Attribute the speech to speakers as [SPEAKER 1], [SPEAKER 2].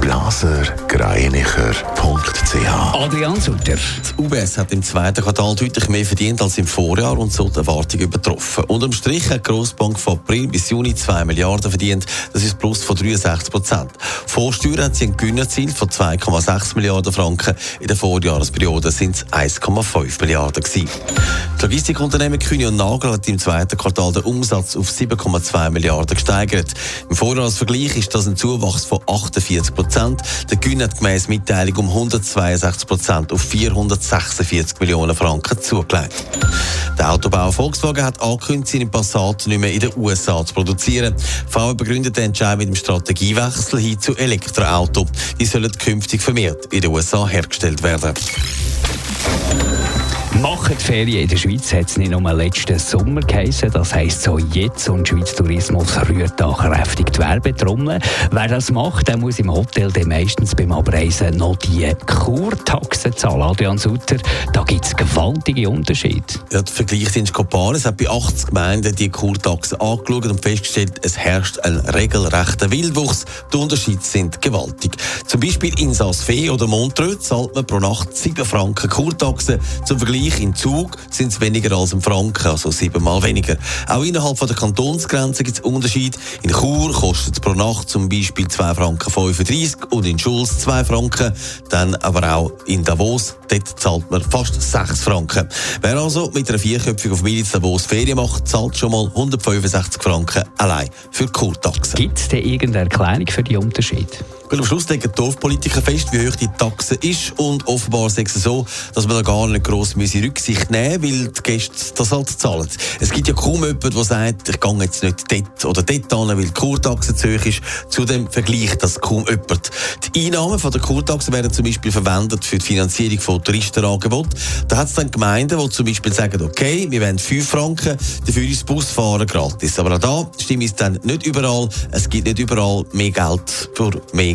[SPEAKER 1] blasergreinicher.ch
[SPEAKER 2] Adrian Sutter.
[SPEAKER 3] Das UBS hat im zweiten Quartal deutlich mehr verdient als im Vorjahr und so die Erwartungen übertroffen. Unterm Strich hat die Grossbank von April bis Juni 2 Milliarden verdient. Das ist plus von 63 Prozent. Vor Steuern hat sie ein Gewinnerziel von 2,6 Milliarden Franken. In der Vorjahresperiode sind es 1,5 Milliarden gewesen. Das Logistikunternehmen Kühne und Nagel hat im zweiten Quartal den Umsatz auf 7,2 Milliarden gesteigert. Im Vorjahresvergleich ist das ein Zuwachs von 48 Prozent. Der Gewinn hat gemäss Mitteilung um 162 Prozent auf 446 Millionen Franken zugelegt. Der Autobauer Volkswagen hat angekündigt, seinen Passat nicht mehr in den USA zu produzieren. VW begründet den Entscheid mit dem Strategiewechsel hin zu Elektroauto. Die sollen künftig vermehrt in den USA hergestellt werden.
[SPEAKER 2] Machen die Ferien in der Schweiz hat es nicht nur letzten Sommer geheißen, das heisst so jetzt und Schweiz Tourismus rührt da kräftig die Werbetrommel. Wer das macht, der muss im Hotel dann meistens beim Abreisen noch die Kurtaxe zahlen. Adrian Sutter, da gibt es gewaltige Unterschiede.
[SPEAKER 3] Ja, der Vergleichsdienst Coparis hat bei 80 Gemeinden die Kurtaxe angeschaut und festgestellt, es herrscht ein regelrechter Wildwuchs. Die Unterschiede sind gewaltig. Zum Beispiel in Saas-Fee oder Montreux zahlt man pro Nacht 7 Franken Kurtaxe. Zum Vergleich Vergleich in Zug sind es weniger als im Franken, also siebenmal weniger. Auch innerhalb von der Kantonsgrenze gibt es Unterschiede. In Chur kostet es pro Nacht zum Beispiel 2 Franken 35 und in Schulz 2 Franken. Dann aber auch in Davos, dort zahlt man fast 6 Franken. Wer also mit einer vierköpfigen Familie in Davos Ferien macht, zahlt schon mal 165 Franken allein für Kurtaxen.
[SPEAKER 2] Gibt es denn irgendeine Erklärung für die Unterschiede?
[SPEAKER 3] Weil am Schluss legen die Dorfpolitiker fest, wie hoch die Taxe ist und offenbar ist es so, dass man da gar nicht gross Rücksicht nehmen weil die Gäste das halt zahlen. Es gibt ja kaum jemanden, der sagt, ich gehe jetzt nicht dort oder dort an, weil die Kurtaxe zu hoch ist. Zudem vergleicht das kaum jemand. Die Einnahmen von der Kurtaxe werden zum Beispiel verwendet für die Finanzierung von Touristenangeboten. Da hat es dann Gemeinden, die zum Beispiel sagen, okay, wir wollen 5 Franken, dafür ist Busfahren gratis. Aber auch da stimmt es dann nicht überall. Es gibt nicht überall mehr Geld für mehr